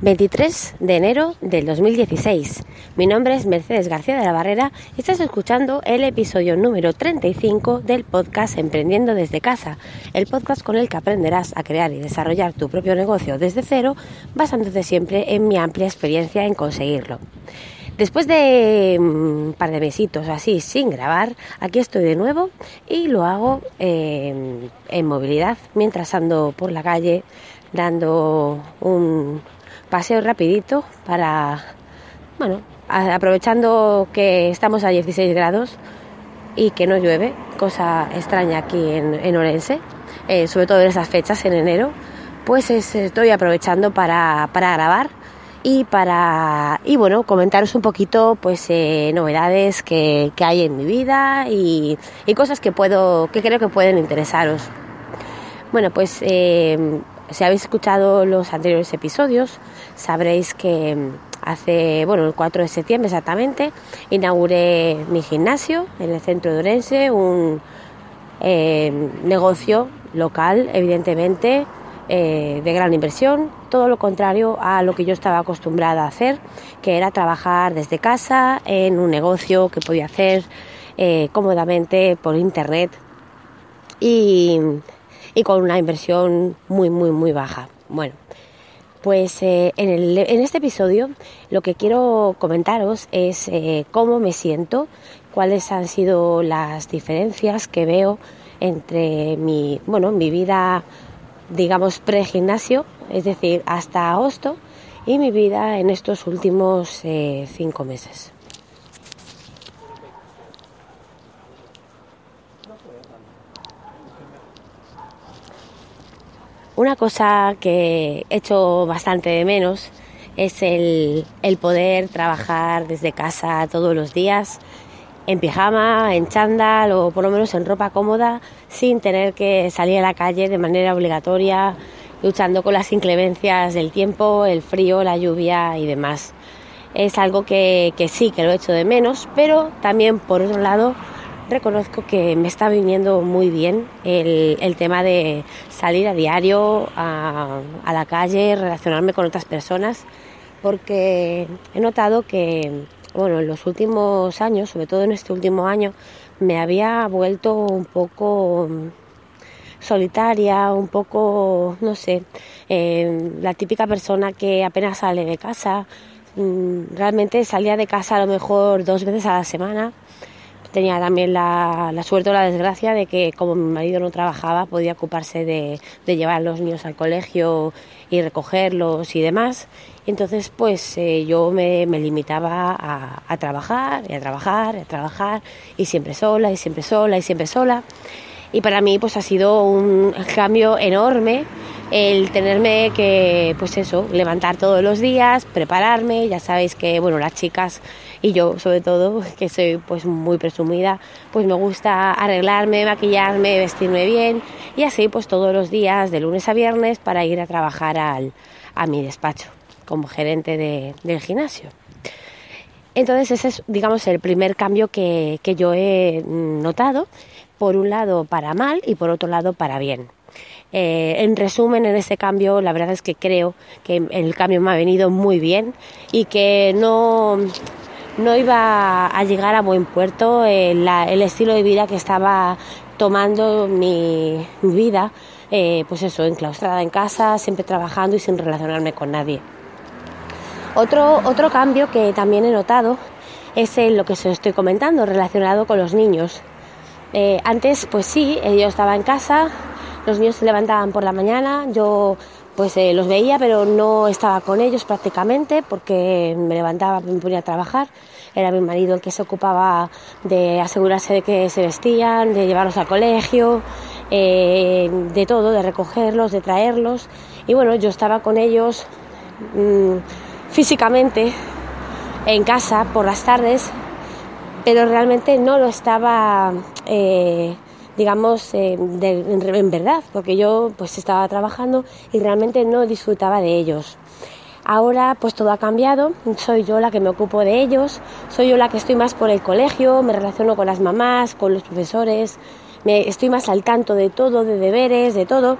23 de enero del 2016. Mi nombre es Mercedes García de la Barrera y estás escuchando el episodio número 35 del podcast Emprendiendo desde casa, el podcast con el que aprenderás a crear y desarrollar tu propio negocio desde cero, basándote siempre en mi amplia experiencia en conseguirlo. Después de un par de mesitos así sin grabar, aquí estoy de nuevo y lo hago en movilidad mientras ando por la calle dando un paseo rapidito para, bueno, aprovechando que estamos a 16 grados y que no llueve, cosa extraña aquí en, Orense, eh, sobre todo en esas fechas, en enero, pues estoy aprovechando para, grabar y para y bueno comentaros un poquito pues eh, novedades que, hay en mi vida y, cosas que puedo que creo que pueden interesaros. Bueno pues eh, si habéis escuchado los anteriores episodios, sabréis que mm, hace, bueno, el 4 de septiembre exactamente, inauguré mi gimnasio en el centro de Orense, un eh, negocio local, evidentemente, eh, de gran inversión, todo lo contrario a lo que yo estaba acostumbrada a hacer, que era trabajar desde casa en un negocio que podía hacer eh, cómodamente por internet. Y y con una inversión muy, muy, muy baja. Bueno, pues eh, en, el, en, este episodio lo que quiero comentaros es eh, cómo me siento, cuáles han sido las diferencias que veo entre mi, bueno, mi vida, digamos, pre-gimnasio, es decir, hasta agosto, y mi vida en estos últimos eh, cinco meses. Una cosa que he hecho bastante de menos es el, poder trabajar desde casa todos los días en pijama, en chándal o por lo menos en ropa cómoda sin tener que salir a la calle de manera obligatoria luchando con las inclemencias del tiempo, el frío, la lluvia y demás. Es algo que, que sí que lo he hecho de menos, pero también por otro lado reconozco que me está viniendo muy bien el, tema de salir a diario a, la calle, relacionarme con otras personas, porque he notado que, bueno, en los últimos años, sobre todo en este último año, me había vuelto un poco solitaria, un poco, no sé, eh, la típica persona que apenas sale de casa. Mm, realmente salía de casa a lo mejor dos veces a la semana Tenía también la, suerte o la desgracia de que como mi marido no trabajaba podía ocuparse de, llevar a los niños al colegio y recogerlos y demás. Entonces pues eh, yo me, limitaba a, a, trabajar y a trabajar y a trabajar y siempre sola y siempre sola y siempre sola. Y para mí pues ha sido un cambio enorme el tenerme que, pues eso, levantar todos los días, prepararme, ya sabéis que, bueno, las chicas y yo sobre todo, que soy pues muy presumida, pues me gusta arreglarme, maquillarme, vestirme bien. Y así pues todos los días, de lunes a viernes, para ir a trabajar al, a mi despacho como gerente de, del gimnasio. Entonces ese es, digamos, el primer cambio que, que yo he notado, por un lado para mal y por otro lado para bien. Eh, en resumen, en ese cambio, la verdad es que creo que el cambio me ha venido muy bien y que no, no iba a llegar a buen puerto el, estilo de vida que estaba tomando mi, vida, eh, pues eso, enclaustrada en casa, siempre trabajando y sin relacionarme con nadie. Otro, otro cambio que también he notado es en lo que os estoy comentando, relacionado con los niños. Eh, antes, pues sí, yo estaba en casa, los niños se levantaban por la mañana, yo pues eh, los veía, pero no estaba con ellos prácticamente porque me levantaba, me ponía a trabajar. Era mi marido el que se ocupaba de asegurarse de que se vestían, de llevarlos al colegio, eh, de todo, de recogerlos, de traerlos. Y bueno, yo estaba con ellos mm, físicamente en casa por las tardes, pero realmente no lo estaba eh, digamos, eh, en, verdad, porque yo pues estaba trabajando y realmente no disfrutaba de ellos. Ahora pues todo ha cambiado, soy yo la que me ocupo de ellos, soy yo la que estoy más por el colegio, me relaciono con las mamás, con los profesores, me, estoy más al tanto de todo, de deberes, de todo.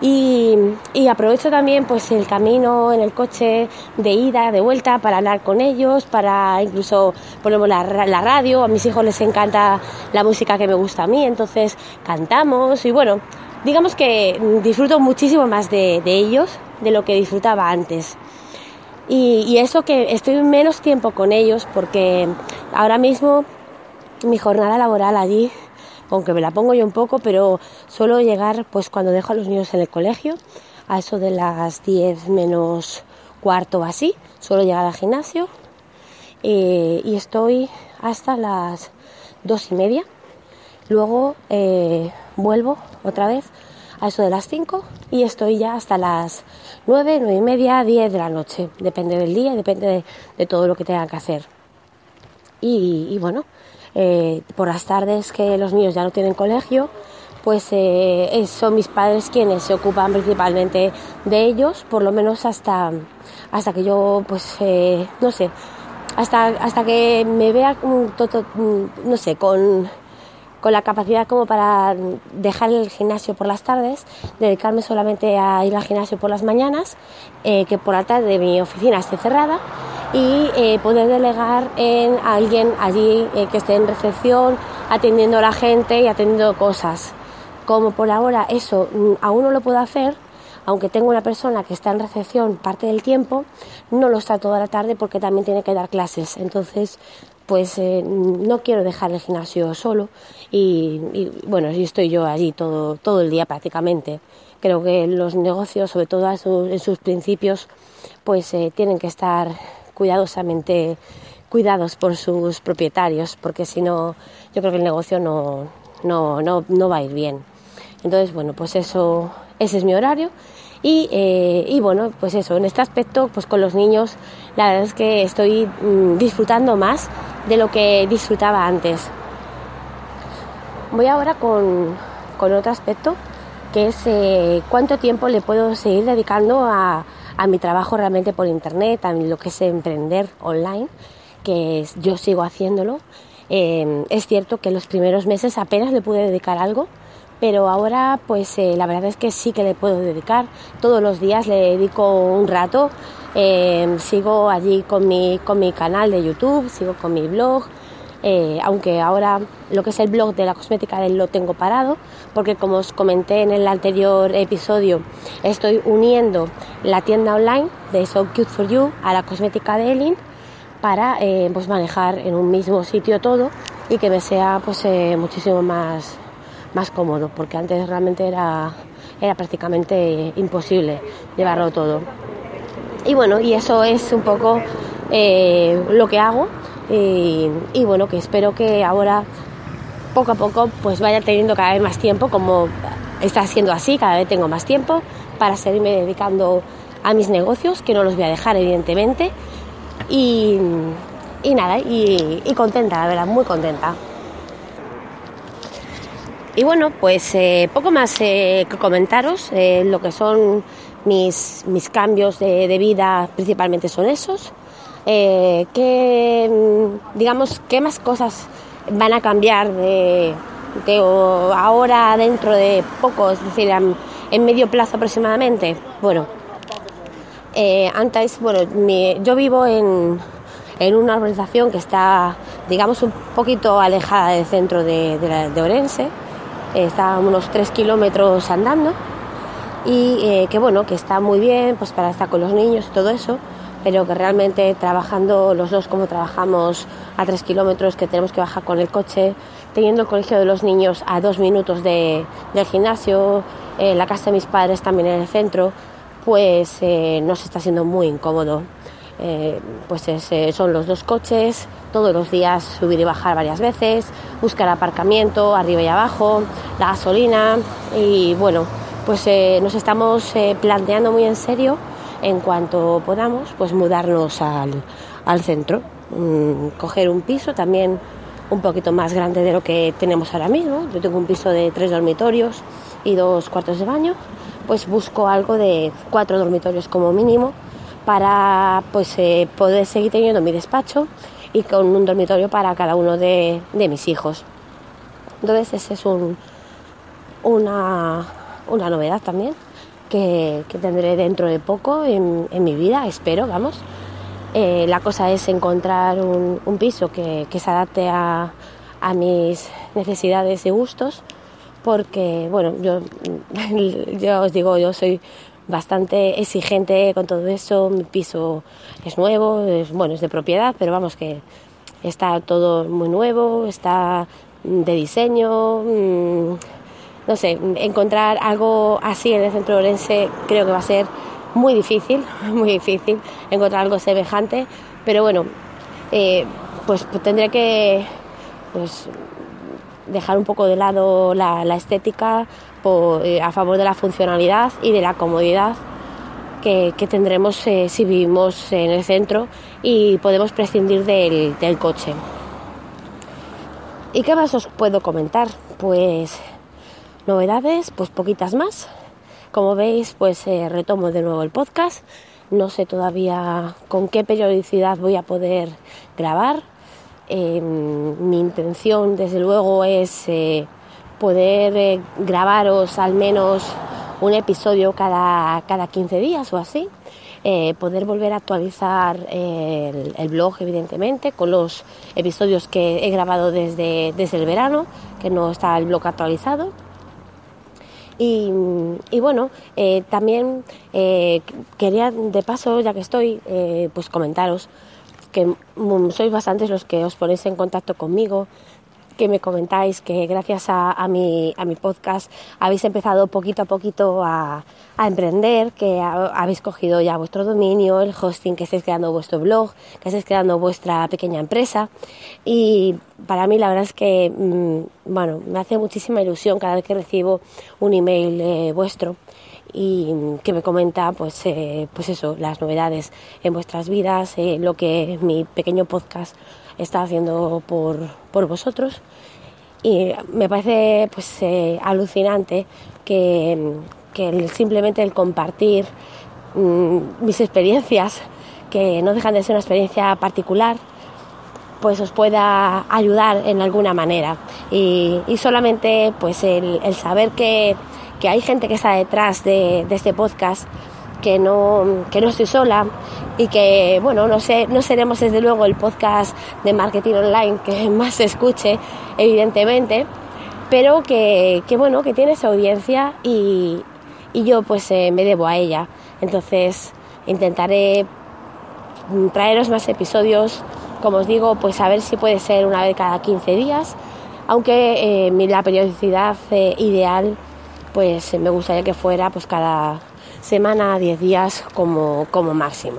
Y, aprovecho también pues el camino en el coche de ida, de vuelta, para hablar con ellos, para incluso ponemos la, radio, a mis hijos les encanta la música que me gusta a mí, entonces cantamos y bueno, digamos que disfruto muchísimo más de, ellos de lo que disfrutaba antes. Y, y, eso que estoy menos tiempo con ellos porque ahora mismo mi jornada laboral allí aunque me la pongo yo un poco, pero suelo llegar pues cuando dejo a los niños en el colegio, a eso de las 10 menos cuarto o así, suelo llegar al gimnasio eh, y estoy hasta las dos y media. Luego eh, vuelvo otra vez a eso de las 5 y estoy ya hasta las 9, 9 y media, 10 de la noche. Depende del día, depende de, todo lo que tenga que hacer. y bueno, eh, por las tardes que los niños ya no tienen colegio, pues eh, son mis padres quienes se ocupan principalmente de ellos, por lo menos hasta, hasta que yo, pues, eh, no sé, hasta, hasta que me vea, no sé, con, con la capacidad como para dejar el gimnasio por las tardes, dedicarme solamente a ir al gimnasio por las mañanas, que por la tarde mi oficina esté cerrada y eh, poder delegar en alguien allí eh, que esté en recepción, atendiendo a la gente y atendiendo cosas. Como por ahora eso mm, aún no lo puedo hacer, aunque tengo una persona que está en recepción parte del tiempo, no lo está toda la tarde porque también tiene que dar clases. Entonces, pues eh, no quiero dejar el gimnasio solo y, bueno, y estoy yo allí todo, todo el día prácticamente. Creo que los negocios, sobre todo en sus principios, pues tienen que estar cuidadosamente cuidados por sus propietarios, porque si no, yo creo que el negocio no, no, no, no va a ir bien. Entonces, bueno, pues eso, ese es mi horario. Y, eh, y, bueno, pues eso, en este aspecto, pues con los niños, la verdad es que estoy mm, disfrutando más de lo que disfrutaba antes. Voy ahora con, con otro aspecto, que es eh, cuánto tiempo le puedo seguir dedicando a, a mi trabajo realmente por internet, a lo que es emprender online, que yo sigo haciéndolo. Eh, es cierto que los primeros meses apenas le pude dedicar algo, pero ahora pues eh, la verdad es que sí que le puedo dedicar. Todos los días le dedico un rato. Eh, sigo allí con mi, con mi canal de YouTube, sigo con mi blog, eh, aunque ahora lo que es el blog de la cosmética de él lo tengo parado, porque como os comenté en el anterior episodio, estoy uniendo la tienda online de So Cute for You a la cosmética de Elin para eh, pues manejar en un mismo sitio todo y que me sea pues eh, muchísimo más, más cómodo, porque antes realmente era, era prácticamente imposible llevarlo todo. Y bueno, y eso es un poco lo que hago y, bueno, que espero que ahora poco a poco pues vaya teniendo cada vez más tiempo, como está siendo así, cada vez tengo más tiempo para seguirme dedicando a mis negocios, que no los voy a dejar evidentemente. Y, nada, y, contenta, la verdad, muy contenta. Y bueno, pues eh, poco más eh, que comentaros, eh, lo que son mis, mis cambios de vida principalmente son esos. Eh, qué, mm, digamos, qué más cosas van a cambiar de, ahora dentro de poco, es decir, en, medio plazo aproximadamente. Bueno, eh, antes, bueno, yo vivo en, en, una organización que está, digamos, un poquito alejada del centro de, de, Orense, está a unos 3 kilómetros andando. Y eh, que bueno, que está muy bien pues para estar con los niños y todo eso pero que realmente trabajando los dos como trabajamos a tres kilómetros, que tenemos que bajar con el coche, teniendo el colegio de los niños a dos minutos de, del gimnasio, eh, la casa de mis padres también en el centro, pues eh, nos está siendo muy incómodo. Eh, pues son los dos coches, todos los días subir y bajar varias veces, buscar aparcamiento arriba y abajo, la gasolina y bueno, pues nos estamos planteando muy en serio en cuanto podamos, pues mudarnos al, al centro, mm, coger un piso también un poquito más grande de lo que tenemos ahora mismo. Yo tengo un piso de tres dormitorios y dos cuartos de baño, pues busco algo de cuatro dormitorios como mínimo para pues eh, poder seguir teniendo mi despacho y con un dormitorio para cada uno de, de mis hijos. Entonces esa es un, una, una novedad también que, tendré dentro de poco en, mi vida, espero, vamos. Eh, la cosa es encontrar un, piso que, se adapte a, mis necesidades y gustos, porque, bueno, yo, yo os digo, yo soy bastante exigente con todo eso, mi piso es nuevo, es, bueno, es de propiedad, pero vamos que está todo muy nuevo, está de diseño, mm, no sé, encontrar algo así en el centro de Orense creo que va a ser muy difícil, muy difícil encontrar algo semejante, pero bueno, eh, pues, tendré que pues, dejar un poco de lado la, estética eh, a favor de la funcionalidad y de la comodidad que, tendremos eh, si vivimos en el centro y podemos prescindir del, del coche. ¿Y qué más os puedo comentar? Pues Novedades, pues poquitas más. Como veis, pues eh, retomo de nuevo el podcast. No sé todavía con qué periodicidad voy a poder grabar. Em, mi intención, desde luego, es eh, poder eh, grabaros al menos un episodio cada, cada 15 días o así. poder volver a actualizar el, el, blog, evidentemente, con los episodios que he grabado desde, desde el verano, que no está el blog actualizado. Y, bueno, eh, también eh, quería de paso, ya que estoy, eh, pues comentaros que sois bastantes los que os ponéis en contacto conmigo, que me comentáis que gracias a, mi, a mi podcast habéis empezado poquito a poquito a, a emprender, que habéis cogido ya vuestro dominio, el hosting, que estáis creando vuestro blog, que estáis creando vuestra pequeña empresa. Y para mí la verdad es que, mm, bueno, me hace muchísima ilusión cada vez que recibo un email eh, vuestro y que me comenta pues eh, pues eso las novedades en vuestras vidas eh, lo que mi pequeño podcast está haciendo por, por vosotros y me parece pues alucinante que, que simplemente el compartir mm, mis experiencias, que no dejan de ser una experiencia particular, pues os pueda ayudar en alguna manera. Y, solamente pues el, saber que, hay gente que está detrás de, este podcast, que no, que no estoy sola y que, bueno, no, sé, no seremos desde luego el podcast de marketing online que más se escuche, evidentemente, pero que, que bueno, que tiene esa audiencia y, y yo pues eh, me debo a ella. Entonces intentaré traeros más episodios, como os digo, pues a ver si puede ser una vez cada 15 días, aunque eh, la periodicidad eh, ideal pues me gustaría que fuera pues cada semana, 10 días como, como máximo.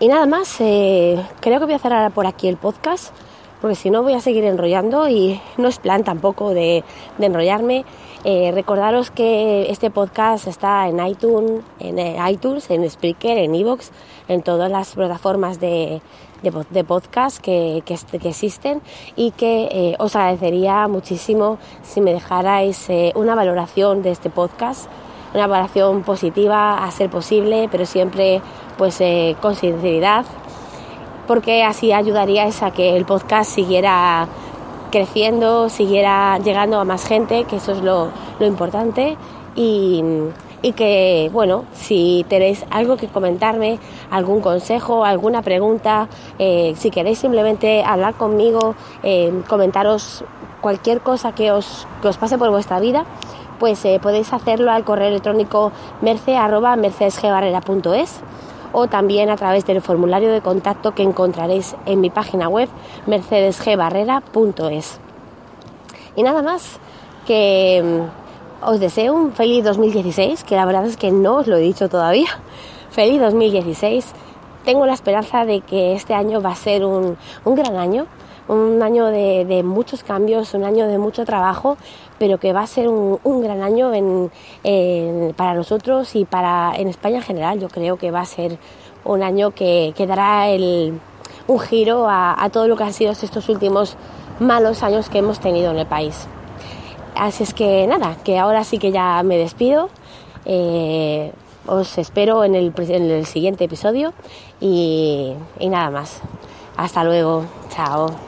Y nada más, creo que voy a cerrar por aquí el podcast, porque si no voy a seguir enrollando y no es plan tampoco de, enrollarme. Eh, recordaros que este podcast está en iTunes, en eh, iTunes, en Spreaker, en Evox, en todas las plataformas de, de, podcast que, que, existen y que eh, os agradecería muchísimo si me dejarais una valoración de este podcast, una valoración positiva a ser posible, pero siempre pues con sinceridad, porque así ayudaríais a que el podcast siguiera creciendo, siguiera llegando a más gente, que eso es lo, importante. Y, que, bueno, si tenéis algo que comentarme, algún consejo, alguna pregunta, eh, si queréis simplemente hablar conmigo, eh, comentaros cualquier cosa que os, os pase por vuestra vida, pues eh, podéis hacerlo al correo electrónico merce.mercedesgbarrera.es o también a través del formulario de contacto que encontraréis en mi página web mercedesgbarrera.es. Y nada más, que mm, os deseo un feliz 2016, que la verdad es que no os lo he dicho todavía. Feliz 2016. Tengo la esperanza de que este año va a ser un, un gran año, un año de, muchos cambios, un año de mucho trabajo, pero que va a ser un, gran año para nosotros y para en España en general. Yo creo que va a ser un año que, dará un giro a, todo lo que han sido estos últimos malos años que hemos tenido en el país. Así es que nada, que ahora sí que ya me despido. Eh, os espero en el, en el siguiente episodio y nada más. Hasta luego. Chao.